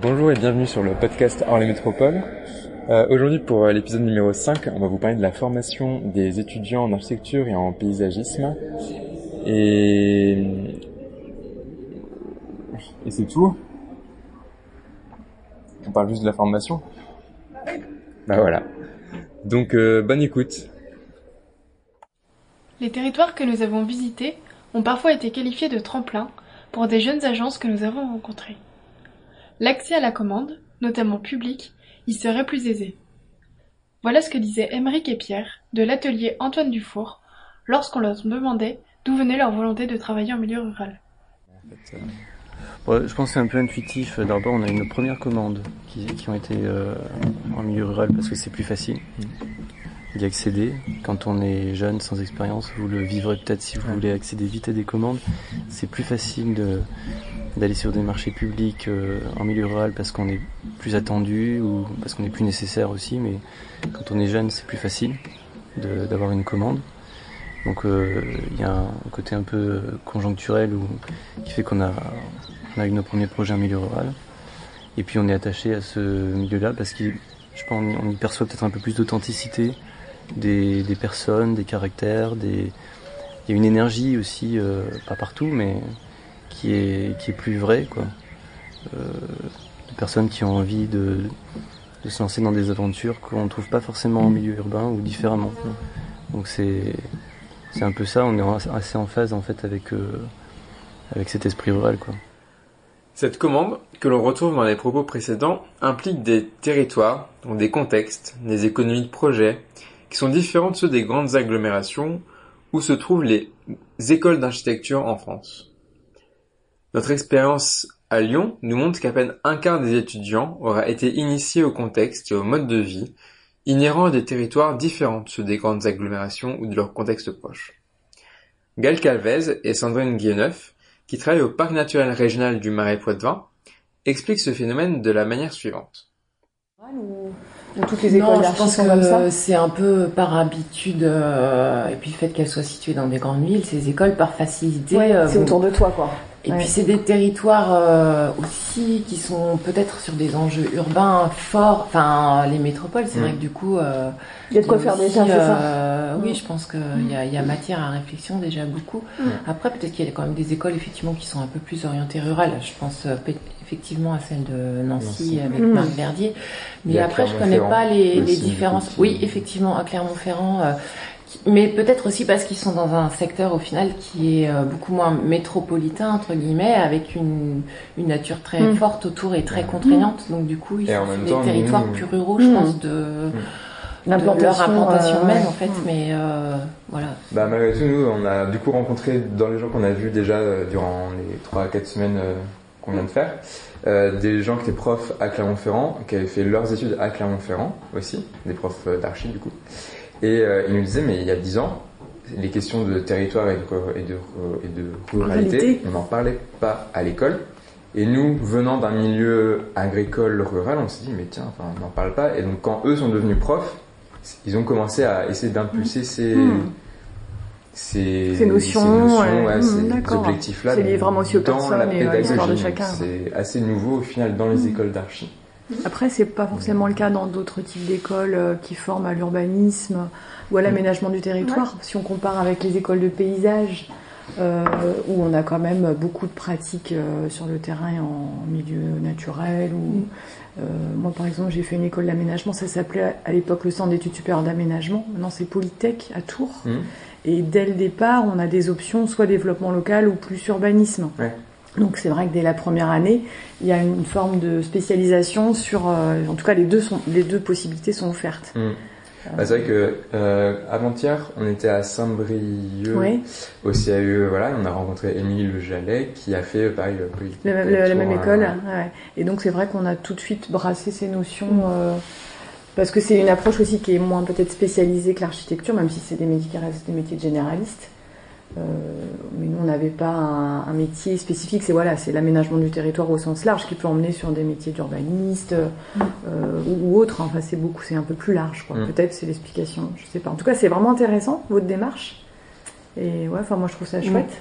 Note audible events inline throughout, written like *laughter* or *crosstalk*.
Bonjour et bienvenue sur le podcast Orly Métropole. Euh, Aujourd'hui pour euh, l'épisode numéro 5, on va vous parler de la formation des étudiants en architecture et en paysagisme. Et, et c'est tout. On parle juste de la formation. Bah voilà. Donc euh, bonne écoute. Les territoires que nous avons visités ont parfois été qualifiés de tremplins pour des jeunes agences que nous avons rencontrées. L'accès à la commande, notamment publique, y serait plus aisé. Voilà ce que disaient Émeric et Pierre de l'atelier Antoine Dufour lorsqu'on leur demandait d'où venait leur volonté de travailler en milieu rural. Ouais, je pense que c'est un peu intuitif. D'abord, on a une première commande qui, qui ont été euh, en milieu rural parce que c'est plus facile d'y accéder. Quand on est jeune, sans expérience, vous le vivrez peut-être si vous voulez accéder vite à des commandes. C'est plus facile de d'aller sur des marchés publics euh, en milieu rural parce qu'on est plus attendu ou parce qu'on est plus nécessaire aussi. Mais quand on est jeune, c'est plus facile de- d'avoir une commande. Donc euh, il y a un côté un peu conjoncturel où, qui fait qu'on a, on a eu nos premiers projets en milieu rural. Et puis on est attaché à ce milieu-là parce que je pense on y perçoit peut-être un peu plus d'authenticité des, personnes, des caractères, il y a une énergie aussi, euh, pas partout, mais qui est, qui est plus vraie, quoi. Euh, de personnes qui ont envie de, de se lancer dans des aventures qu'on ne trouve pas forcément en milieu urbain ou différemment. Donc c'est un peu ça, on est assez en phase en fait avec, euh, avec cet esprit rural, quoi. Cette commande, que l'on retrouve dans les propos précédents, implique des territoires, des contextes, des économies de projet, qui sont différents de ceux des grandes agglomérations où se trouvent les écoles d'architecture en France. Notre expérience à Lyon nous montre qu'à peine un quart des étudiants aura été initié au contexte et au mode de vie inhérents à des territoires différents de ceux des grandes agglomérations ou de leur contexte proche. Gal Calvez et Sandrine Guilleneuf qui travaille au Parc naturel régional du Marais Poitevin, explique ce phénomène de la manière suivante. Ou toutes les écoles Non, je pense sont que c'est un peu par habitude, euh, et puis le fait qu'elles soient situées dans des grandes villes, ces écoles par facilité. Ouais, euh, c'est autour de toi, quoi. Et Ouais. puis c'est des territoires euh, aussi qui sont peut-être sur des enjeux urbains forts. Enfin, les métropoles, c'est Mm. vrai que du coup, euh, Il y a de quoi aussi, faire déjà, c'est ça. euh, Oui, Mm. je pense qu'il y a, il y a matière à réflexion déjà beaucoup. Mm. Après, peut-être qu'il y a quand même des écoles effectivement qui sont un peu plus orientées rurales. Je pense euh, pe- effectivement à celle de Nancy, Nancy. avec Mm. Marc Verdier. Mais après, je connais Clermont-Ferrand pas les, différences. Oui, effectivement, à Clermont-Ferrand. euh, mais peut-être aussi parce qu'ils sont dans un secteur au final qui est euh, beaucoup moins métropolitain entre guillemets, avec une, une nature très Mm. forte autour et très Ouais. contraignante. Donc du coup, ils Et sont des temps, territoires plus ruraux, je Mm. pense, de, de leur implantation euh, même en fait. Mais euh, voilà. Bah malgré tout, nous, on a du coup rencontré dans les gens qu'on a vus déjà euh, durant les 3 à 4 semaines euh, qu'on vient de faire, euh, des gens qui étaient profs à Clermont-Ferrand, qui avaient fait leurs études à Clermont-Ferrand aussi, des profs euh, d'archi du coup. Et euh, ils nous disaient, mais il y a 10 ans, les questions de territoire et de, et de, et de ruralité, on n'en parlait pas à l'école. Et nous, venant d'un milieu agricole rural, on s'est dit, mais tiens, enfin, on n'en parle pas. Et donc quand eux sont devenus profs, ils ont commencé à essayer d'impulser ces, Hmm. Ces, Ces notions, ces, notions, ouais. ouais, Hmm, ces objectifs-là C'est lié vraiment aussi aux dans personnes la et à l'histoire de pédagogie. chacun. C'est assez nouveau au final dans les écoles d'archi. Après, c'est pas forcément le cas dans d'autres types d'écoles euh, qui forment à l'urbanisme ou à l'aménagement du territoire. Si on compare avec les écoles de paysage, euh, où on a quand même beaucoup de pratiques euh, sur le terrain en milieu naturel. Ou, euh, moi, par exemple, j'ai fait une école d'aménagement. Ça s'appelait à l'époque le Centre d'études supérieures d'aménagement. Maintenant, c'est Polytech à Tours. Et dès le départ, on a des options soit développement local ou plus urbanisme. Ouais. Donc c'est vrai que dès la première année, il y a une forme de spécialisation sur, euh, en tout cas les deux sont, les deux possibilités sont offertes. Hmm. Bah, c'est vrai que euh, avant-hier, on était à Saint-Brieuc au CAE, voilà, on a rencontré Émilie Le Jallet qui a fait euh, pareil la, même- la- la même Tours, école. euh, ouais. Et donc c'est vrai qu'on a tout de suite brassé ces notions euh, parce que c'est une approche aussi qui est moins peut-être spécialisée que l'architecture, même si c'est des métiers qui restent des métiers de généralistes. Euh, mais nous, on n'avait pas un, un métier spécifique. C'est voilà, c'est l'aménagement du territoire au sens large qui peut emmener sur des métiers d'urbaniste euh, ou, ou autres. Enfin, c'est beaucoup, c'est un peu plus large. quoi. Mm. Peut-être c'est l'explication. Je sais pas. En tout cas, c'est vraiment intéressant votre démarche. Et ouais, enfin, moi, je trouve ça chouette.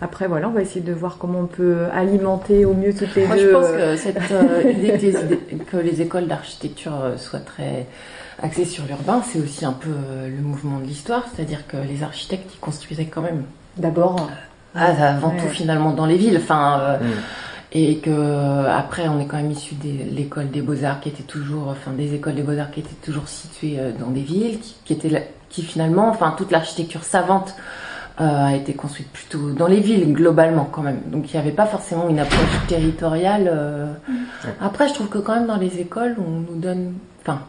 Après, voilà, on va essayer de voir comment on peut alimenter au mieux toutes les Moi, deux. je pense que cette euh, idée que les, que les écoles d'architecture euh, soient très axées sur l'urbain, c'est aussi un peu euh, le mouvement de l'histoire, c'est-à-dire que les architectes ils construisaient quand même D'abord, ah, avant Ouais. tout finalement dans les villes, enfin euh, Mm. et que après on est quand même issu de l'école des beaux arts qui était toujours, enfin des écoles des beaux arts qui étaient toujours situées dans des villes, qui, qui étaient qui finalement, enfin toute l'architecture savante euh, a été construite plutôt dans les villes globalement quand même. Donc il n'y avait pas forcément une approche territoriale. euh. Après, je trouve que quand même dans les écoles, on nous donne, enfin.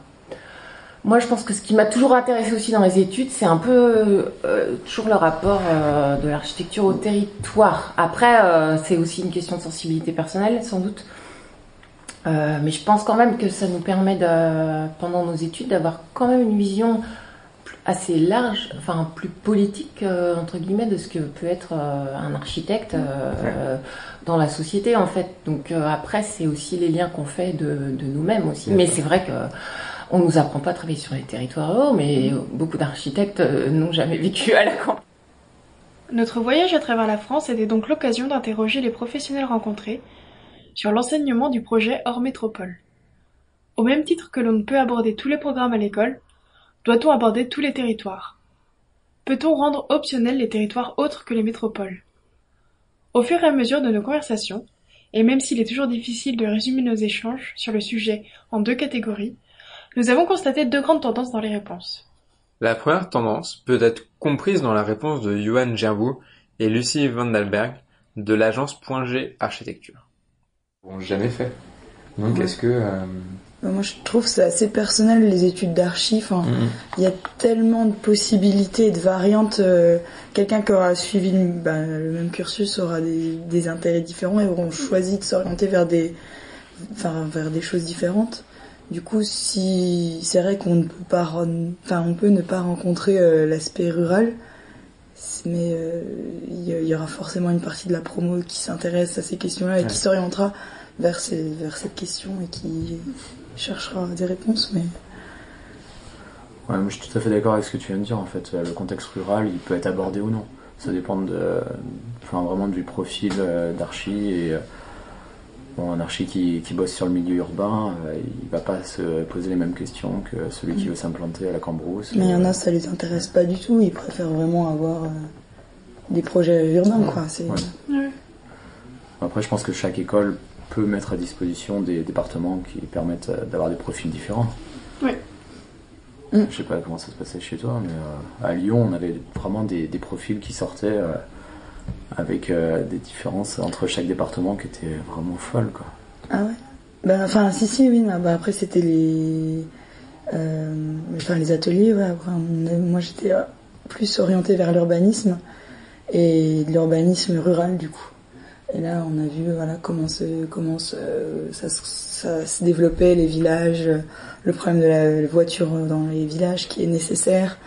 Moi, je pense que ce qui m'a toujours intéressé aussi dans les études, c'est un peu euh, toujours le rapport euh, de l'architecture au territoire. Après, euh, c'est aussi une question de sensibilité personnelle, sans doute. Euh, mais je pense quand même que ça nous permet, de, pendant nos études, d'avoir quand même une vision assez large, enfin plus politique euh, entre guillemets, de ce que peut être euh, un architecte euh, dans la société en fait. Donc euh, après, c'est aussi les liens qu'on fait de, de nous-mêmes aussi. Mais c'est vrai que on nous apprend pas à travailler sur les territoires ruraux, mais beaucoup d'architectes euh, n'ont jamais vécu à la campagne. Notre voyage à travers la France était donc l'occasion d'interroger les professionnels rencontrés sur l'enseignement du projet hors métropole. Au même titre que l'on ne peut aborder tous les programmes à l'école, doit-on aborder tous les territoires? Peut-on rendre optionnels les territoires autres que les métropoles? Au fur et à mesure de nos conversations, et même s'il est toujours difficile de résumer nos échanges sur le sujet en deux catégories, nous avons constaté deux grandes tendances dans les réponses. La première tendance peut être comprise dans la réponse de Johan Gerbout et Lucie Vandelberg de l'agence Point G Architecture. Jamais fait. Donc, Ouais. est-ce que. euh, Moi, je trouve que c'est assez personnel, les études d'archi. Enfin, mm, il y a tellement de possibilités et de variantes. euh, Quelqu'un qui aura suivi le, bah, le même cursus aura des, des intérêts différents et auront choisi de s'orienter vers des, enfin, vers des choses différentes. Du coup, si c'est vrai qu'on ne peut pas, enfin, on peut ne pas rencontrer euh, l'aspect rural, mais euh, il y, aura forcément une partie de la promo qui s'intéresse à ces questions-là et Ouais. qui s'orientera vers, ces, vers cette question et qui cherchera des réponses. Mais Ouais, moi, je suis tout à fait d'accord avec ce que tu viens de dire. En fait, Euh, le contexte rural, il peut être abordé ou non. Ça dépend de, enfin, vraiment du profil euh, d'archi. Et euh, bon, un archi qui, qui bosse sur le milieu urbain, il va pas se poser les mêmes questions que celui qui veut s'implanter à la Cambrousse. Mais il y en a, ça les intéresse pas du tout. Ils préfèrent vraiment avoir euh, des projets urbains, quoi. C'est Ouais. Après, je pense que chaque école peut mettre à disposition des départements qui permettent euh, d'avoir des profils différents. Oui. Mm. Je sais pas comment ça se passait chez toi, mais euh, à Lyon, on avait vraiment des, des profils qui sortaient euh, avec euh, des différences entre chaque département qui étaient vraiment folles, quoi. Ah ouais ben, Enfin, si, si, oui. mais, bah, après, c'était les... euh, enfin, les ateliers, ouais. Après, on a- moi, j'étais plus orientée vers l'urbanisme et l'urbanisme rural, du coup. Et là, on a vu voilà, comment, se, comment se, ça, se- ça se développait, les villages, le problème de la voiture dans les villages qui est nécessaire,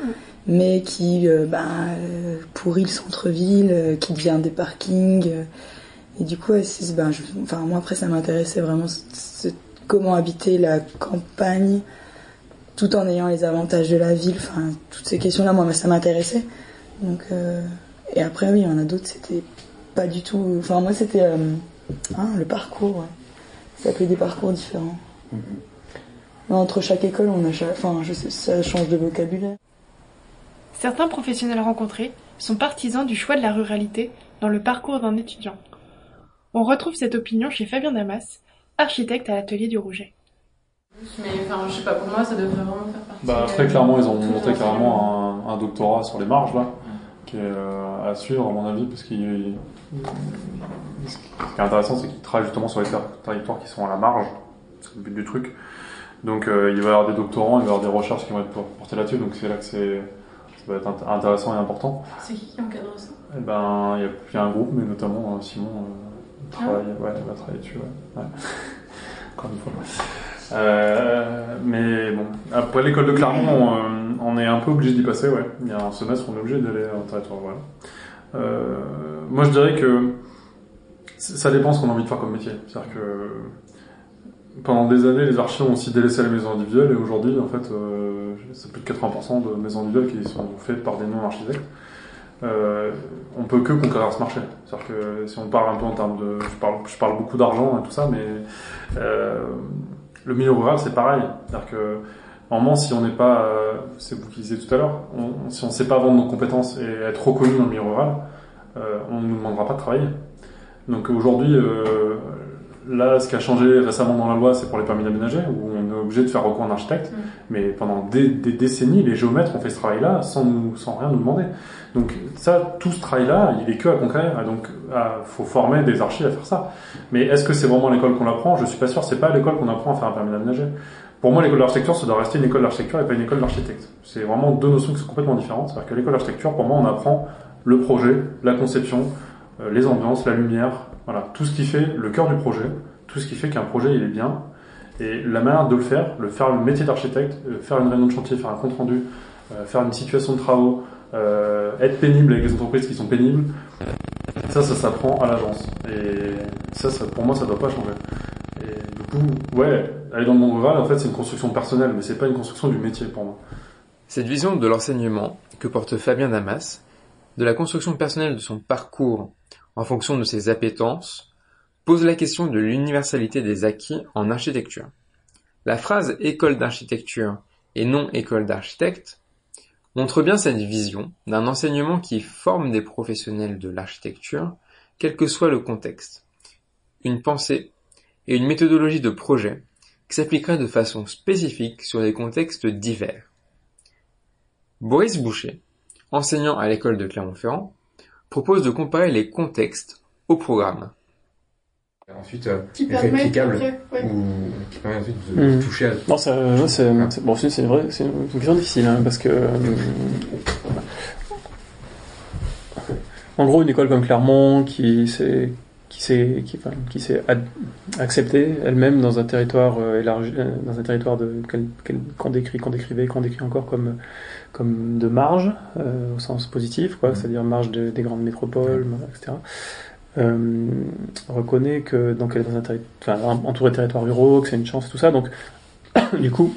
mais qui euh, euh, pourrit le centre-ville, euh, qui devient des parkings. et du coup, ben, je- enfin, moi, après, ça m'intéressait vraiment ce- ce- comment habiter la campagne tout en ayant les avantages de la ville. Enfin, toutes ces questions-là, moi, ça m'intéressait. Donc, euh, et après, oui, il y en a d'autres, c'était pas du tout. Enfin, moi, c'était euh, hein, le parcours, ouais. Ça s'appelait des parcours différents. Mais Entre chaque école, on a chaque... Enfin, je sais, ça change de vocabulaire. Certains professionnels rencontrés sont partisans du choix de la ruralité dans le parcours d'un étudiant. On retrouve cette opinion chez Fabien Damas, architecte à l'atelier du Rouget. Mais enfin, je sais pas, pour moi, ça devrait vraiment faire partie. Bah, très clairement, ils ont monté carrément un, un doctorat sur les marges, là, qui est euh, à suivre, à mon avis, parce qu'il. Ce qui est intéressant, c'est qu'ils travaillent justement sur les ter- territoires qui sont à la marge. C'est le but du truc. Donc, euh, il va y avoir des doctorants, il va y avoir des recherches qui vont être portées là-dessus, donc c'est là que c'est. Ça va être int- intéressant et important. C'est qui qui encadre ça? Et ben, il y, a- il y a un groupe, mais notamment euh, Simon euh, travaille, ouais, va travailler dessus. Ouais. Ouais. *laughs* Encore une fois. Euh, mais bon, après l'école de Clermont, on, euh, on est un peu obligé d'y passer. Ouais. Il y a un semestre, on est obligé d'aller en territoire. Voilà. Euh, moi, je dirais que ça dépend ce qu'on a envie de faire comme métier. C'est-à-dire que pendant des années, les archives ont aussi délaissé les maisons individuelles et aujourd'hui, en fait, c'est plus de 80% de maisons individuelles qui sont faites par des non-architectes. euh, on peut que conquérir ce marché. C'est-à-dire que si on parle un peu en termes de, je parle, beaucoup d'argent et tout ça, mais le milieu rural c'est pareil. C'est-à-dire que normalement, si on n'est pas, euh, c'est vous qui disiez tout à l'heure, on, si on ne sait pas vendre nos compétences et être reconnu dans le milieu rural, euh, on ne nous demandera pas de travailler. Donc aujourd'hui, euh, là, ce qui a changé récemment dans la loi, c'est pour les permis d'aménager, obligé de faire recours à un architecte. Mm. Mais pendant des, des décennies, les géomètres ont fait ce travail-là sans, nous, sans rien nous demander. Donc ça, tout ce travail-là, il est que à conquérir. Donc, il faut former des archis à faire ça. Mais est-ce que c'est vraiment l'école qu'on apprend? Je suis pas sûr. C'est pas l'école qu'on apprend à faire un permis d'aménager. Pour moi, l'école d'architecture, ça doit rester une école d'architecture et pas une école d'architecte. C'est vraiment deux notions qui sont complètement différentes. C'est-à-dire que l'école d'architecture, pour moi, on apprend le projet, la conception, euh, les ambiances, la lumière, voilà, tout ce qui fait le cœur du projet, tout ce qui fait qu'un projet il est bien. Et la manière de le faire, le faire le métier d'architecte, euh, faire une réunion de chantier, faire un compte rendu, euh, faire une situation de travaux, euh, être pénible avec les entreprises qui sont pénibles, ça, ça s'apprend à l'agence. Et ça, ça, pour moi, ça doit pas changer. Et du coup, ouais, aller dans le monde rural, en fait, c'est une construction personnelle, mais c'est pas une construction du métier pour moi. Cette vision de l'enseignement que porte Fabien Damas, de la construction personnelle de son parcours en fonction de ses appétences, pose la question de l'universalité des acquis en architecture. La phrase école d'architecture et non école d'architecte montre bien cette vision d'un enseignement qui forme des professionnels de l'architecture, quel que soit le contexte. Une pensée et une méthodologie de projet qui s'appliquerait de façon spécifique sur des contextes divers. Boris Boucher, enseignant à l'école de Clermont-Ferrand, propose de comparer les contextes au programme. Ensuite, euh, Qui permet réplicable ouais. ou qui permet ensuite de Mm. toucher à Non, ça, ouais, c'est, c'est- bon, c'est, c'est vrai, c'est une question difficile, hein, parce que, euh, en gros, une école comme Clermont, qui s'est, qui s'est, qui, enfin, qui s'est ad- acceptée elle-même dans un territoire euh, élargi, euh, dans un territoire de, qu'on décrit, qu'on décrivait, qu'on décrit encore comme, comme de marge, euh, au sens positif, quoi, Mhm. c'est-à-dire marge de- des grandes métropoles, etc. Euh, reconnaît que donc elle est dans un territoire, enfin, entouré de territoires ruraux, que c'est une chance, tout ça. Donc, *coughs* du coup,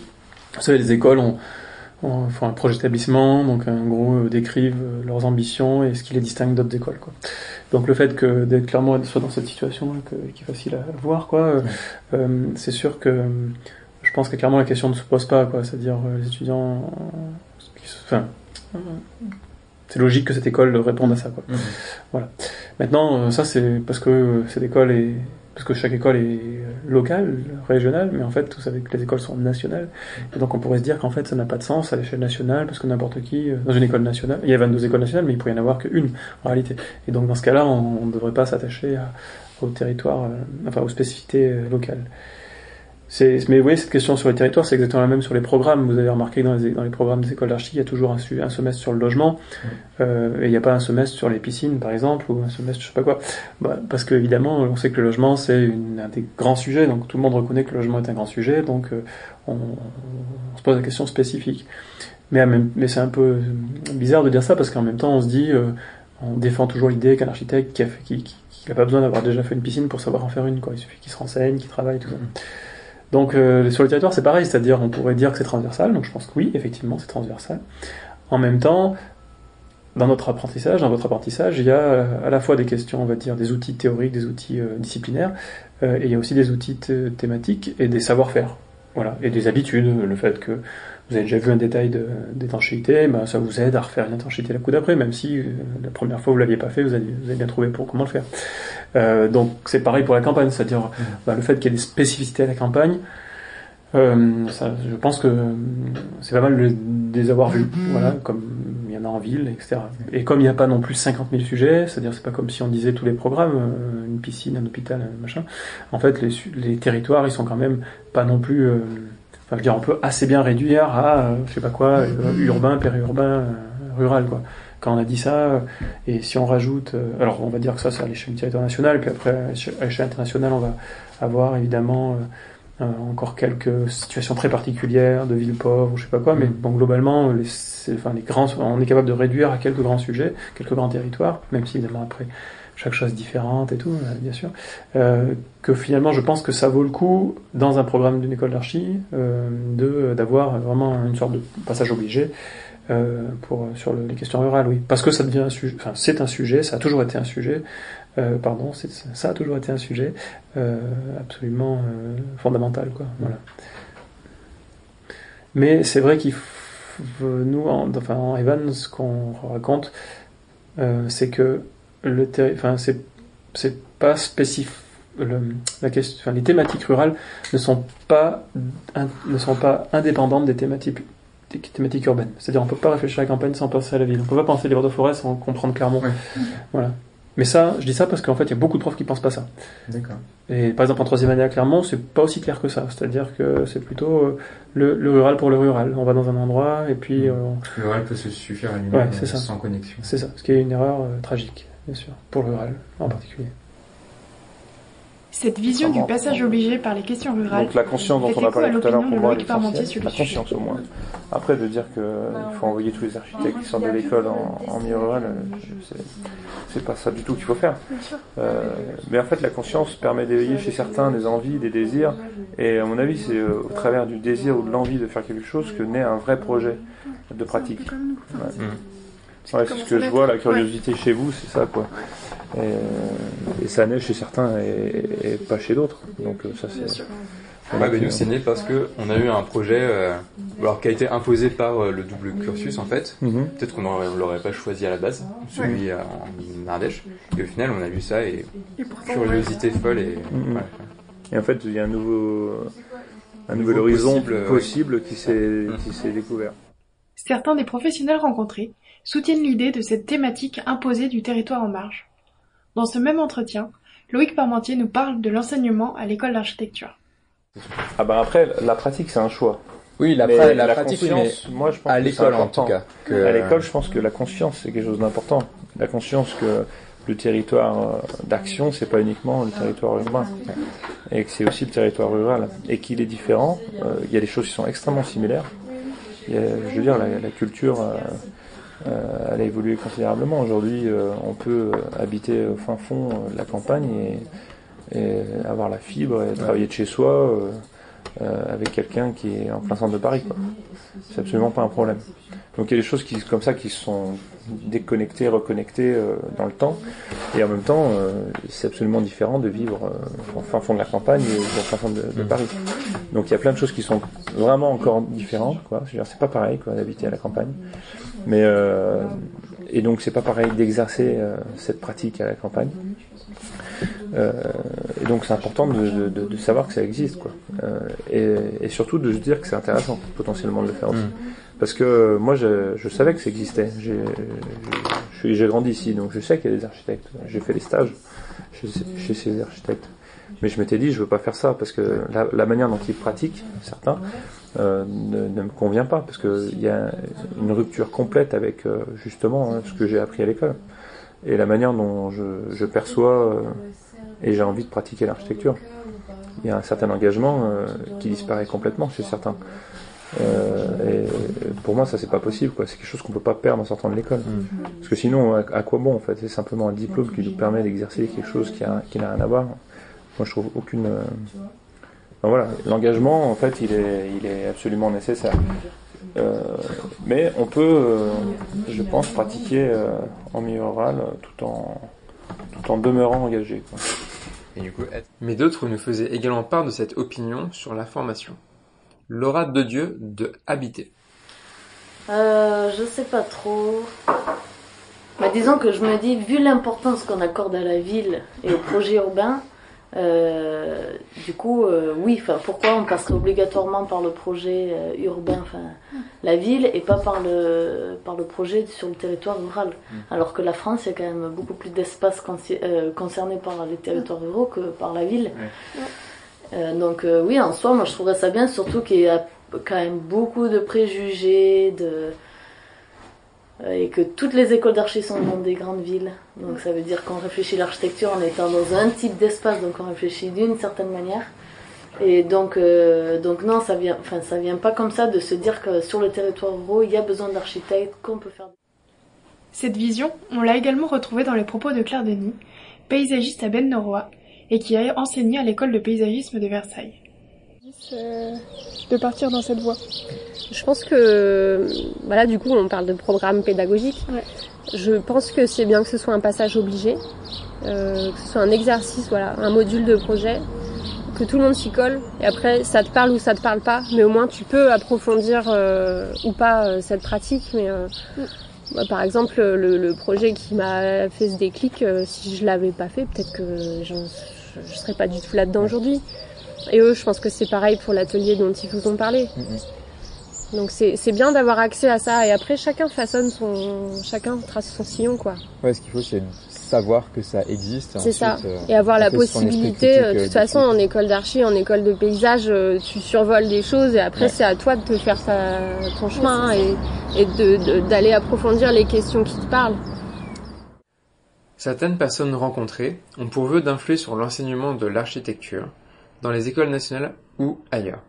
vous savez, les écoles ont, ont- font un projet d'établissement, donc en gros euh, décrivent euh, leurs ambitions et ce qui les distingue d'autres écoles. Quoi. Donc le fait que d'être clairement soit dans cette situation qui est facile à voir, quoi, euh, euh, c'est sûr que je pense que clairement la question ne se pose pas, quoi. C'est-à-dire euh, les étudiants, euh, qui enfin, euh, c'est logique que cette école réponde à ça, quoi. Mhm. Voilà. Maintenant, euh, ça c'est parce que euh, cette école est parce que chaque école est euh, locale, régionale, mais en fait, vous savez que les écoles sont nationales. Et donc, on pourrait se dire qu'en fait, ça n'a pas de sens à l'échelle nationale, parce que n'importe qui, dans une école nationale, il y a 22 écoles nationales, mais il pourrait y en avoir qu'une, en réalité. Et donc, dans ce cas-là, on ne devrait pas s'attacher au territoire, enfin, aux spécificités locales. Mais vous voyez, cette question sur les territoires, c'est exactement la même sur les programmes. Vous avez remarqué que dans les, dans les programmes des écoles d'archi, il y a toujours un, semestre sur le logement, euh, et il n'y a pas un semestre sur les piscines, par exemple, ou un semestre, je sais pas quoi. Bah, parce qu'évidemment, on sait que le logement, c'est un des grands sujets, donc tout le monde reconnaît que le logement est un grand sujet, donc euh, on, on se pose la question spécifique. Mais, c'est un peu bizarre de dire ça, parce qu'en même temps, on se dit, euh, on défend toujours l'idée qu'un architecte qui a fait, qui, qui, qui a pas besoin d'avoir déjà fait une piscine pour savoir en faire une, quoi. Il suffit qu'il se renseigne, qu'il travaille, tout ça. Donc euh, sur le territoire, c'est pareil, c'est-à-dire on pourrait dire que c'est transversal, donc je pense que oui, effectivement, c'est transversal. En même temps, dans notre apprentissage, dans votre apprentissage, il y a euh, à la fois des questions, on va dire, des outils théoriques, des outils euh, disciplinaires, et il y a aussi des outils thé- thématiques et des savoir-faire. Voilà, et des habitudes, le fait que vous avez déjà vu un détail d'étanchéité, ben, ça vous aide à refaire une étanchéité la coup d'après, même si la première fois vous l'aviez pas fait, vous avez, vous avez bien trouvé pour comment le faire. Euh, donc c'est pareil pour la campagne, c'est-à-dire ben, le fait qu'il y ait des spécificités à la campagne, euh, ça, je pense que euh, c'est pas mal de de les avoir vus, voilà, comme il y en a en ville, etc. Et comme il n'y a pas non plus 50 000 sujets, c'est-à-dire c'est pas comme si on disait tous les programmes, euh, une piscine, un hôpital, un machin. En fait, les, les territoires, ils sont quand même pas non plus. euh, Enfin, je veux dire, on peut assez bien réduire à, euh, je sais pas quoi, euh, urbain, périurbain, euh, rural, quoi. Quand on a dit ça, euh, et si on rajoute, euh, alors on va dire que ça c'est à l'échelle du territoire national, puis après à l'échelle- internationale, on va avoir évidemment euh, encore quelques situations très particulières de villes pauvres ou je sais pas quoi, mais bon globalement, les, c'est- enfin, les grands, on est capable de réduire à quelques grands sujets, quelques grands territoires, même si évidemment après chaque chose différente et tout, bien sûr, euh, que finalement je pense que ça vaut le coup dans un programme d'une école d'archi euh, de d'avoir vraiment une sorte de passage obligé euh, pour, sur le- les questions rurales, oui. Parce que ça devient un sujet, enfin, c'est un sujet, ça a toujours été un sujet, euh, pardon, ça a toujours été un sujet euh, absolument euh, fondamental, quoi. Mais c'est vrai qu'il nous, en, enfin, en Evan, ce qu'on raconte, euh, c'est que c'est, pas spécifique. Les thématiques rurales ne sont pas indépendantes des thématiques, des thématiques urbaines. C'est-à-dire, on peut pas réfléchir à la campagne sans penser à la ville. On peut pas penser les bords de forêt sans comprendre Clermont. Voilà. Mais ça, je dis ça parce qu'en fait, il y a beaucoup de profs qui pensent pas ça. D'accord. Et par exemple, en troisième année à Clermont, c'est pas aussi clair que ça. C'est-à-dire que c'est plutôt euh, le, le rural pour le rural. On va dans un endroit et puis euh, Le rural peut se suffire à lui-même Ouais, euh, ça. sans connexion. c'est ça. Ce qui est une erreur euh, tragique, bien sûr, pour le rural en particulier. Cette vision du passage obligé par les questions rurales Donc la conscience dont on a parlé tout à l'heure, pour moi, est La sujet. conscience au moins. Après, de dire qu'il faut envoyer tous les architectes qui sortent de l'école en, en milieu rural, euh, c'est- c'est pas ça du tout qu'il faut faire. Euh, mais en fait, la conscience permet d'éveiller chez certains des envies, des désirs. Et à mon avis, c'est euh, au travers du désir ou de l'envie de faire quelque chose que naît un vrai projet de pratique. Ouais. Ouais, c'est ce que je vois, la curiosité chez vous, c'est ça, quoi. Et, et ça naît chez certains et, et pas chez d'autres. Donc euh, ça, c'est. Ouais, bah, nous, c'est né parce que on a eu un projet euh, alors, qui a été imposé par euh, le double cursus en fait. Mhm. Peut-être qu'on on l'aurait pas choisi à la base, celui euh, en Ardèche. Et au final, on a vu ça et, curiosité folle et Mhm. ouais. Et en fait, il y a un nouveau, un Nouveau nouvel horizon possible, possible qui s'est qui s'est découvert. Certains des professionnels rencontrés soutiennent l'idée de cette thématique imposée du territoire en marge. Dans ce même entretien, Loïc Parmentier nous parle de l'enseignement à l'école d'architecture. Ah ben après, la pratique, c'est un choix. Oui, la, Mais pra- la la pratique, mais moi, je pense à que c'est l'école en tout cas. Que, À l'école, je pense que la conscience, c'est quelque chose d'important. La conscience que le territoire euh, d'action, c'est pas uniquement le territoire urbain, et que c'est aussi le territoire rural, et qu'il est différent. Euh, Il y a des choses qui sont extrêmement similaires. A- je veux dire, la, la culture, euh, euh, elle a évolué considérablement. Aujourd'hui, euh, on peut euh, habiter au fin fond euh, de la campagne et, et avoir la fibre et travailler de chez soi euh, avec quelqu'un qui est en plein centre de Paris. C'est absolument pas un problème. Donc il y a des choses qui, comme ça qui sont déconnectées, reconnectées euh, dans le temps. Et en même temps, euh, c'est absolument différent de vivre euh, en fin fond de la campagne et au fin fond de, Paris. Donc il y a plein de choses qui sont vraiment encore différentes. Quoi. C'est pas pareil quoi, d'habiter à la campagne. Mais euh, et donc c'est pas pareil d'exercer euh, cette pratique à la campagne. Euh, et donc c'est important de, de- de- savoir que ça existe, quoi. Euh, et, et surtout de se dire que c'est intéressant potentiellement de le faire aussi. Parce que moi je, je savais que ça existait. J'ai grandi ici, donc je sais qu'il y a des architectes. J'ai fait des stages chez, chez ces architectes. Mais je m'étais dit, je veux pas faire ça parce que la, la manière dont ils pratiquent, certains, euh, ne, ne me convient pas parce qu'il y a une rupture complète avec euh, justement hein, ce que j'ai appris à l'école et la manière dont je, je perçois euh, et j'ai envie de pratiquer l'architecture. Il y a un certain engagement qui disparaît complètement chez certains. Et pour moi, ça c'est pas possible. quoi. C'est quelque chose qu'on peut pas perdre en sortant de l'école. Parce que sinon, à, à quoi bon en fait? C'est simplement un diplôme qui nous permet d'exercer quelque chose qui a- qui n'a rien à voir. Moi, je trouve aucune. Enfin, voilà, l'engagement, en fait, il est, il est absolument nécessaire. Euh, mais on peut, euh, je pense, pratiquer euh, en milieu euh, tout en, tout en demeurant engagé. quoi. Et du coup, être- Mais d'autres nous faisaient également part de cette opinion sur la formation. Laura de Dieu de Habiter. Euh, je sais pas trop. Bah, disons que je me dis, vu l'importance qu'on accorde à la ville et au projet urbain, euh, du coup, euh, oui, pourquoi on passerait obligatoirement par le projet euh, urbain, enfin, la ville, et pas par le, par le projet sur le territoire rural? Alors que la France, il y a quand même beaucoup plus d'espace euh, concerné par les territoires ruraux que par la ville. Donc oui, en soi, moi je trouverais ça bien, surtout qu'il y a quand même beaucoup de préjugés, de et que toutes les écoles d'archi sont dans des grandes villes. Donc ça veut dire qu'on réfléchit l'architecture en étant dans un type d'espace, donc on réfléchit d'une certaine manière. Et donc, euh, donc non, ça vient, enfin ça vient pas comme ça de se dire que sur le territoire rural, il y a besoin d'architectes, qu'on peut faire. Cette vision, on l'a également retrouvée dans les propos de Claire Denis, paysagiste à Ben et qui a enseigné à l'école de paysagisme de Versailles. De partir dans cette voie Je pense que, voilà, du coup, on parle de programme pédagogique. Je pense que c'est bien que ce soit un passage obligé, euh, que ce soit un exercice, voilà, un module de projet, que tout le monde s'y colle. Et après, ça te parle ou ça te parle pas, mais au moins tu peux approfondir euh, ou pas euh, cette pratique. Mais bah, par exemple, le, le, projet qui m'a fait ce déclic, si je l'avais pas fait, peut-être que je, je serais pas du tout là-dedans aujourd'hui. Et eux, je pense que c'est pareil pour l'atelier dont ils vous ont parlé. Donc c'est bien d'avoir accès à ça et après chacun façonne son chacun trace son sillon quoi. Ouais, ce qu'il faut c'est savoir que ça existe. C'est ça. Euh, et avoir la possibilité. Euh, de toute façon, en école d'archi, en école de paysage, euh, tu survoles des choses et après c'est à toi de te faire ta, ton chemin et, et d'aller de, approfondir les questions qui te parlent. Certaines personnes rencontrées ont pour vœu d'influer sur l'enseignement de l'architecture dans les écoles nationales ou ailleurs.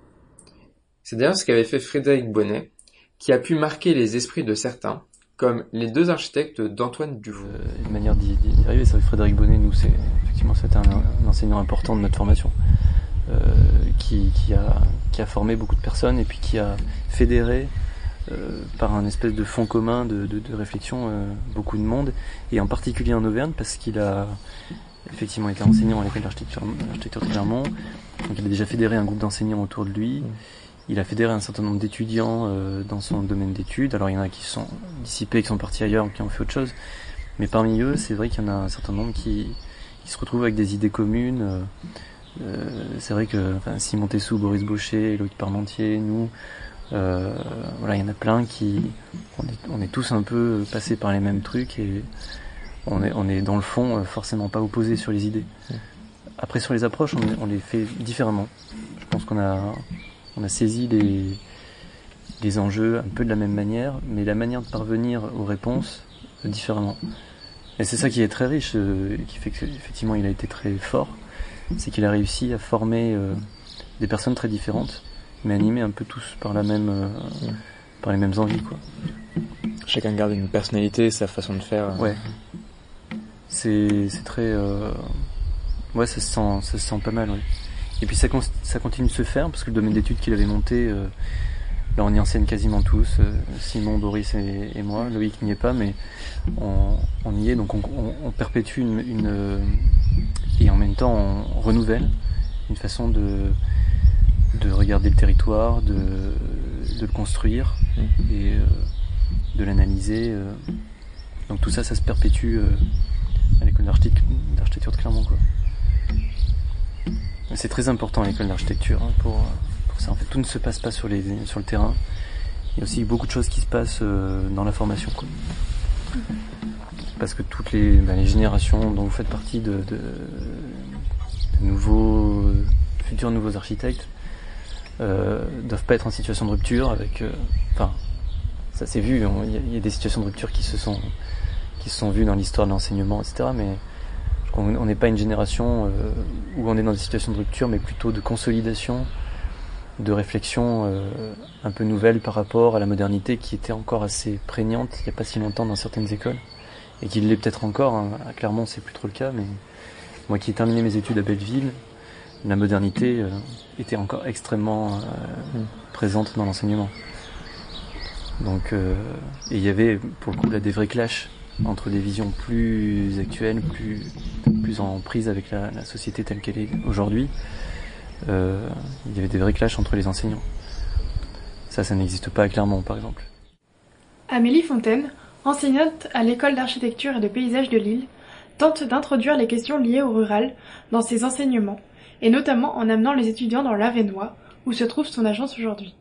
C'est d'ailleurs ce qu'avait fait Frédéric Bonnet, qui a pu marquer les esprits de certains, comme les deux architectes d'Antoine Duvaux. Euh, une manière d'y arriver, c'est que Frédéric Bonnet, nous, c'est effectivement c'était un, enseignant important de notre formation, euh, qui, a, qui a formé beaucoup de personnes et puis qui a fédéré euh, par un espèce de fond commun de, de, de réflexion beaucoup de monde, et en particulier en Auvergne, parce qu'il a effectivement été enseignant à l'école d'architecture de Clermont. Donc il a déjà fédéré un groupe d'enseignants autour de lui. Il a fédéré un certain nombre d'étudiants euh, dans son domaine d'études. Alors il y en a qui sont dissipés, qui sont partis ailleurs, qui ont fait autre chose. Mais parmi eux, c'est vrai qu'il y en a un certain nombre qui, qui se retrouvent avec des idées communes. Euh, euh c'est vrai que enfin, Simon Tessou, Boris Baucher, Loïc Parmentier, nous, euh, voilà, il y en a plein qui, on est, on est tous un peu passés par les mêmes trucs et on est, on est dans le fond euh, forcément pas opposé sur les idées. Après sur les approches, on, les fait différemment. Je pense qu'on a, on a saisi les, les enjeux un peu de la même manière, mais la manière de parvenir aux réponses euh, différemment. Et c'est ça qui est très riche, euh, qui fait qu'effectivement il a été très fort, c'est qu'il a réussi à former des personnes très différentes, mais animées un peu tous par la même, par les mêmes envies quoi. Chacun garde une personnalité, sa façon de faire. Ouais c'est très euh... ouais ça se sent ça se sent pas mal ouais. et puis ça, ça continue de se faire parce que le domaine d'études qu'il avait monté euh, là on y enseigne quasiment tous euh, Simon Boris et, moi Loïc n'y est pas mais on, on, y est donc on, on, perpétue une, une et en même temps on renouvelle une façon de de regarder le territoire de, de le construire mmh. et euh, de l'analyser donc tout ça ça se perpétue d'architecture de Clermont. C'est très important l'école d'architecture hein, pour, pour, ça. En fait, tout ne se passe pas sur, les, sur le terrain. Il y a aussi beaucoup de choses qui se passent euh, dans la formation. Parce que toutes les, ben, les, générations dont vous faites partie de, nouveaux, futurs nouveaux architectes euh, doivent pas être en situation de rupture avec. Euh, enfin, ça s'est vu. Il y, a des situations de rupture qui se sont qui se sont vus dans l'histoire de l'enseignement, etc. Mais on n'est pas une génération euh, où on est dans des situations de rupture, mais plutôt de consolidation, de réflexion euh, un peu nouvelle par rapport à la modernité qui était encore assez prégnante il n'y a pas si longtemps dans certaines écoles, et qui l'est peut-être encore. Hein. À Clermont, c'est plus trop le cas, mais moi qui ai terminé mes études à Belleville, la modernité euh, était encore extrêmement présente dans l'enseignement. Donc, et il y avait pour le coup là des vrais clashs entre des visions plus actuelles, plus, plus en prise avec la, société telle qu'elle est aujourd'hui, euh, il y avait des vrais clashs entre les enseignants. Ça, ça n'existe pas clairement, par exemple. Amélie Fontaine, enseignante à l'école d'architecture et de paysage de Lille, tente d'introduire les questions liées au rural dans ses enseignements, et notamment en amenant les étudiants dans l'Avenois, où se trouve son agence aujourd'hui.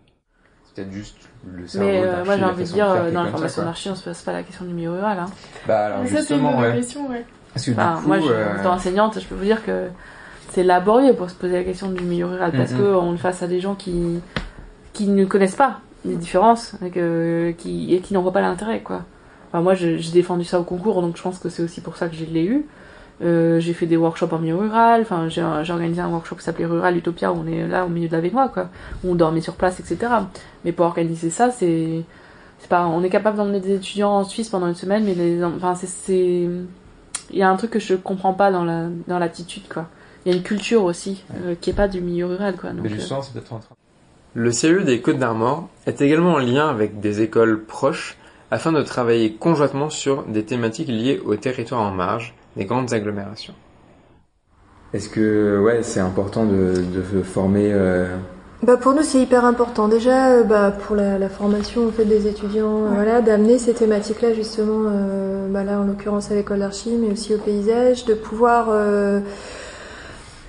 C'est peut-être juste le cerveau Mais euh, moi j'ai envie de dire, euh, dans la formation d'archi, on se passe pas la question du milieu rural. Hein. Bah alors ça, justement, ouais. Question, ouais. Parce que enfin, du coup, moi, je, euh... étant enseignante, je peux vous dire que c'est laborieux pour se poser la question du milieu rural parce Mhm. qu'on est face à des gens qui qui ne connaissent pas les différences et, que, qui, et qui n'en voient pas l'intérêt, quoi. Enfin, moi, j'ai j'ai défendu ça au concours, donc je pense que c'est aussi pour ça que je l'ai eu. Euh, j'ai fait des workshops en milieu rural, enfin j'ai j'ai organisé un workshop qui s'appelait Rural Utopia où on est là au milieu de la Vénois quoi, où on dormait sur place etc. Mais pour organiser ça c'est c'est pas on est capable d'emmener des étudiants en Suisse pendant une semaine mais les enfin c'est c'est il y a un truc que je comprends pas dans la dans l'attitude quoi. il y a une culture aussi euh, qui est pas du milieu rural, quoi. Donc, Mais du euh, sens, c'est peut-être en train. Le CIE des Côtes d'Armor est également en lien avec des écoles proches afin de travailler conjointement sur des thématiques liées au territoire en marge des grandes agglomérations. Est-ce que ouais, c'est important de, de former euh, Bah pour nous c'est hyper important déjà euh, bah, pour la, la formation en fait des étudiants euh, voilà d'amener ces thématiques là justement euh, bah, là en l'occurrence à l'école d'archi mais aussi au paysage de pouvoir euh,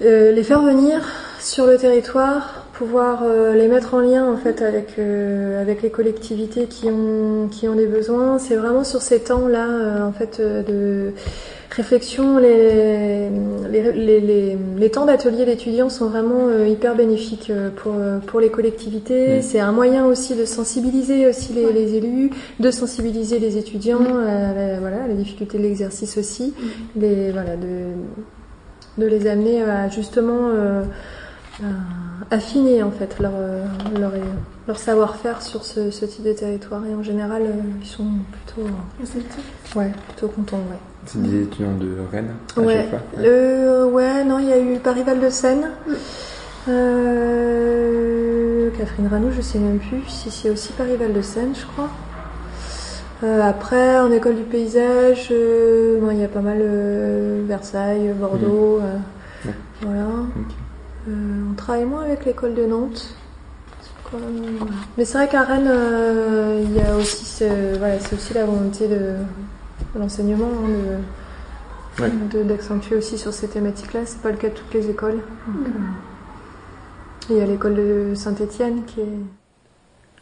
euh, les faire venir sur le territoire pouvoir euh, les mettre en lien en fait avec euh, avec les collectivités qui ont qui ont des besoins. C'est vraiment sur ces temps là en fait euh, de réflexion. Les les, les, les, les temps d'atelier d'étudiants sont vraiment euh, hyper bénéfiques euh, pour euh, pour les collectivités. Mm. c'est un moyen aussi de sensibiliser aussi les, les élus de sensibiliser les étudiants à la, voilà à la difficulté de l'exercice aussi. Les voilà de de les amener à justement euh, affiner en fait leur, euh, leur, leur savoir-faire sur ce, ce type de territoire et en général euh, ils sont plutôt ouais plutôt contents ouais. C'est des étudiants de Rennes à Ouais. chaque fois Euh, ouais, non, il y a eu Paris-Val de Seine. Euh, Catherine Ranou, je sais même plus si c'est aussi Paris-Val de Seine, je crois. Euh, après, en école du paysage, euh, bon, il y a pas mal euh, Versailles, Bordeaux, euh, Ouais. voilà. Euh, on travaille moins avec l'école de Nantes. Euh, voilà. Mais c'est vrai qu'à Rennes, euh, il y a aussi, ce- voilà, c'est aussi la volonté de, de l'enseignement, hein, de, Ouais. de- d'accentuer aussi sur ces thématiques-là. C'est pas le cas de toutes les écoles. Donc, euh, Il y a l'école de Saint-Étienne qui est.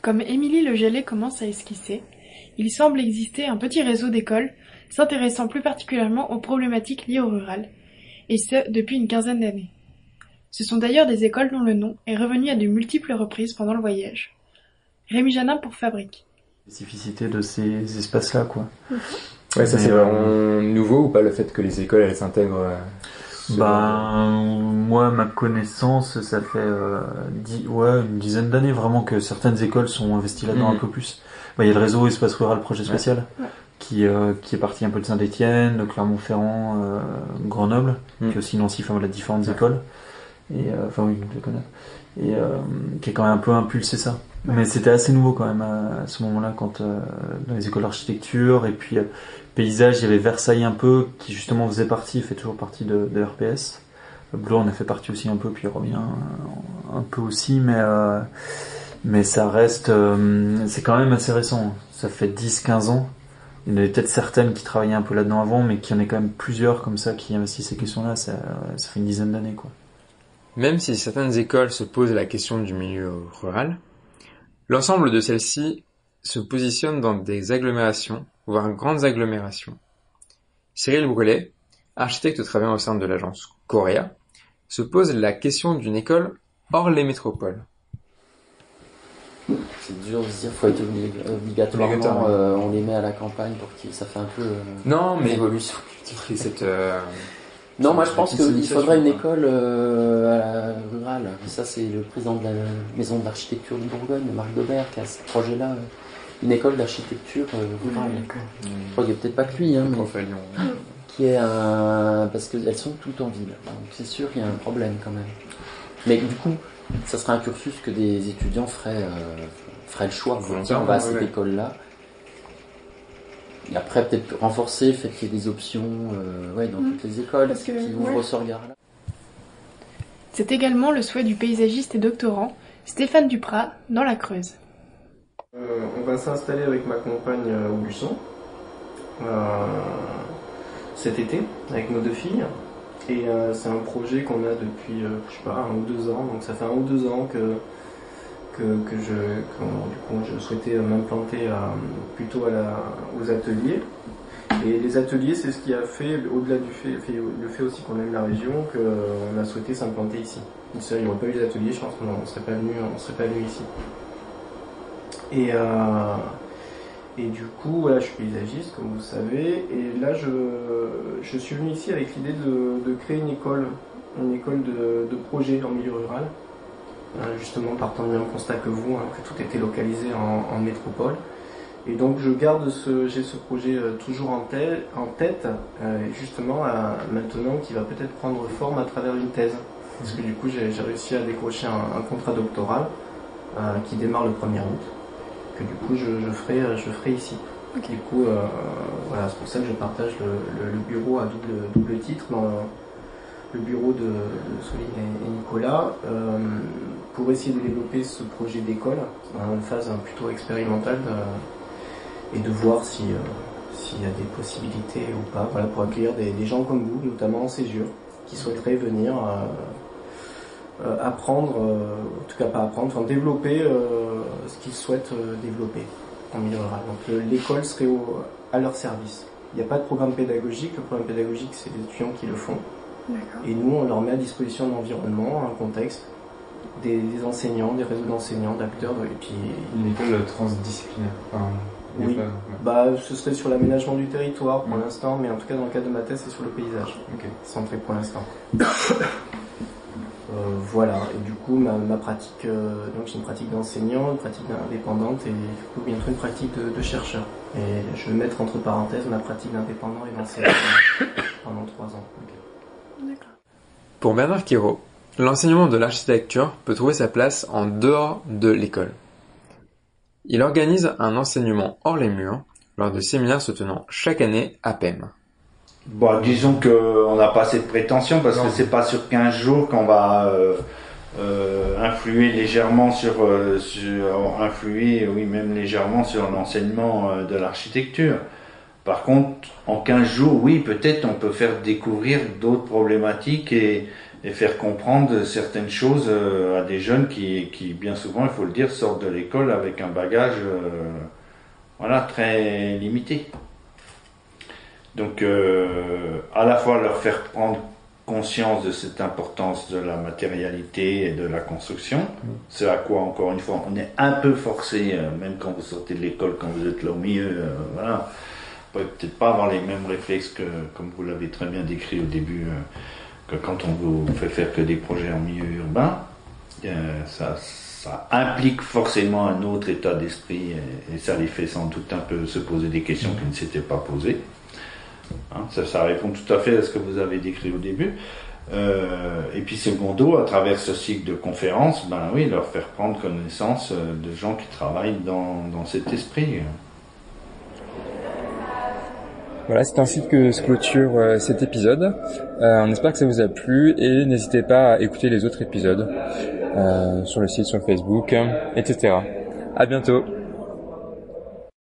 Comme Émilie Le Gellet commence à esquisser, il semble exister un petit réseau d'écoles s'intéressant plus particulièrement aux problématiques liées au rural, et ce depuis une quinzaine d'années. Ce sont d'ailleurs des écoles dont le nom est revenu à de multiples reprises pendant le voyage. Rémi Janin pour Fabrique. spécificité de ces espaces-là, quoi. Ouais, ça c'est euh, vraiment nouveau ou pas le fait que les écoles elles s'intègrent euh, sur- Ben, moi, ma connaissance, ça fait euh, dix- ouais, une dizaine d'années vraiment que certaines écoles sont investies là-dedans Mhm. un peu plus. Ben, Il y a le réseau Espace Rural Projet Spécial Ouais. qui, euh, qui est parti un peu de Saint-Etienne, de Clermont-Ferrand, euh, Grenoble, Mhm. qui est aussi Nancy, enfin voilà, différentes Ouais. écoles. Et, euh, enfin oui, je connais. Et euh, qui a quand même un peu impulsé ça. Mais c'était assez nouveau quand même à, à ce moment-là, quand euh, dans les écoles d'architecture et puis euh, paysage, il y avait Versailles un peu, qui justement faisait partie, fait toujours partie de, de RPS. Bleu en a fait partie aussi un peu, puis il revient un, peu aussi, mais euh, mais ça reste, euh, c'est quand même assez récent. Ça fait 10-15 ans. Il y en avait peut-être certaines qui travaillaient un peu là-dedans avant, mais qu'il y en a quand même plusieurs comme ça qui investissent ces questions-là. Ça, ça fait une dizaine d'années, quoi. Même si certaines écoles se posent la question du milieu rural, l'ensemble de celles-ci se positionne dans des agglomérations, voire grandes agglomérations. Cyril Brulet, architecte travaillant au sein de l'agence Corea, se pose la question d'une école hors les métropoles. C'est dur de se dire faut être obligatoirement, euh, on les met à la campagne pour qu'ils ça fait un peu euh, Non, mais évolution. *laughs* cette euh, Non, moi je pense qu'il faudrait une école euh, à la rurale. Ça c'est le président de la maison d'architecture de Bourgogne, Marc Daubert, qui a ce projet-là. euh, Une école d'architecture euh, rurale. Je crois qu'il n'y a peut-être pas que lui, hein, mais qui est un... parce qu'elles sont toutes en ville. Donc c'est sûr qu'il y a un problème quand même. Mais du coup, ça serait un cursus que des étudiants feraient, euh, feraient le choix. Volontairement, On va à cette ouais. école-là. Et après, peut-être renforcer, fait qu'il y ait des options euh, ouais, dans Mhm. toutes les écoles Parce que, qui ouvrent ouais. ce regard-là. C'est également le souhait du paysagiste et doctorant Stéphane Duprat dans la Creuse. Euh, on va s'installer avec ma compagne euh, au Buisson euh, cet été avec nos deux filles. Et euh, c'est un projet qu'on a depuis, euh, je sais pas, un ou deux ans. Donc ça fait un ou deux ans que, que, je, que, du coup, je souhaitais m'implanter euh, plutôt à la, aux ateliers. Et les ateliers, c'est ce qui a fait, au-delà du fait, le fait aussi qu'on aime la région, qu'on a souhaité s'implanter ici. Il n'y aurait pas eu les ateliers, je pense qu'on ne serait pas venu, on serait pas venu ici. Et, euh, et du coup, je suis paysagiste, comme vous savez. Et là, je, je suis venu ici avec l'idée de, de créer une école, une école de, de projet en milieu rural. Euh, justement, partant du même constat que vous, hein, que tout était localisé en, en métropole. Et donc je garde ce, j'ai ce projet toujours en, tête, en tête justement maintenant qui va peut-être prendre forme à travers une thèse. Parce que du coup j'ai, réussi à décrocher un, contrat doctoral qui démarre le 1er août, que du coup je, ferai, je ferai ici. Du coup, voilà, c'est pour ça que je partage le, bureau à double, double titre le bureau de, de et, Nicolas euh, pour essayer de développer ce projet d'école dans une phase plutôt expérimentale et de voir si, euh, s'il y a des possibilités ou pas voilà, pour accueillir des, gens comme vous, notamment en césure, qui souhaiteraient venir euh, apprendre, en tout cas pas apprendre, enfin développer ce qu'ils souhaitent développer en milieu rural. Donc l'école serait à leur service. Il n'y a pas de programme pédagogique, le programme pédagogique c'est les étudiants qui le font. Et nous, on leur met à disposition un environnement, un contexte, des, enseignants, des réseaux d'enseignants, d'acteurs, et puis... Une école transdisciplinaire. oui, bah, ce serait sur l'aménagement du territoire pour l'instant, mais en tout cas dans le cadre de ma thèse, c'est sur le paysage, okay. centré pour l'instant. Euh, voilà, et du coup, ma, pratique, euh, donc j'ai une pratique d'enseignant, une pratique d'indépendante et du coup, bientôt une pratique de, chercheur. Et je vais mettre entre parenthèses ma pratique d'indépendant et d'enseignant pendant trois ans. Pour Bernard Quiraud, l'enseignement de l'architecture peut trouver sa place en dehors de l'école. Il organise un enseignement hors les murs lors de séminaires se tenant chaque année à PEM. Bon, disons qu'on n'a pas cette prétention parce que c'est pas sur 15 jours qu'on va euh, euh, influer légèrement sur, euh, sur, influer, oui, même légèrement sur l'enseignement de l'architecture. Par contre, en 15 jours, oui, peut-être on peut faire découvrir d'autres problématiques et, faire comprendre certaines choses euh, à des jeunes qui, bien souvent, il faut le dire, sortent de l'école avec un bagage euh, voilà, très limité. Donc, euh, à la fois leur faire prendre conscience de cette importance de la matérialité et de la construction, c'est à quoi, encore une fois, on est un peu forcé, même quand vous sortez de l'école, quand vous êtes là au milieu, voilà peut-être pas avoir les mêmes réflexes que, comme vous l'avez très bien décrit au début, euh, que quand on vous fait faire que des projets en milieu urbain. Euh, ça, ça, implique forcément un autre état d'esprit et, ça les fait sans doute un peu se poser des questions qui ne s'étaient pas posées. Hein, ça, ça, répond tout à fait à ce que vous avez décrit au début. Euh, et puis secondo, à travers ce cycle de conférences, ben oui, leur faire prendre connaissance de gens qui travaillent dans, dans cet esprit. Voilà, c'est ainsi que se clôture euh, cet épisode. Euh, on espère que ça vous a plu et n'hésitez pas à écouter les autres épisodes euh, sur le site, sur Facebook, etc. À bientôt.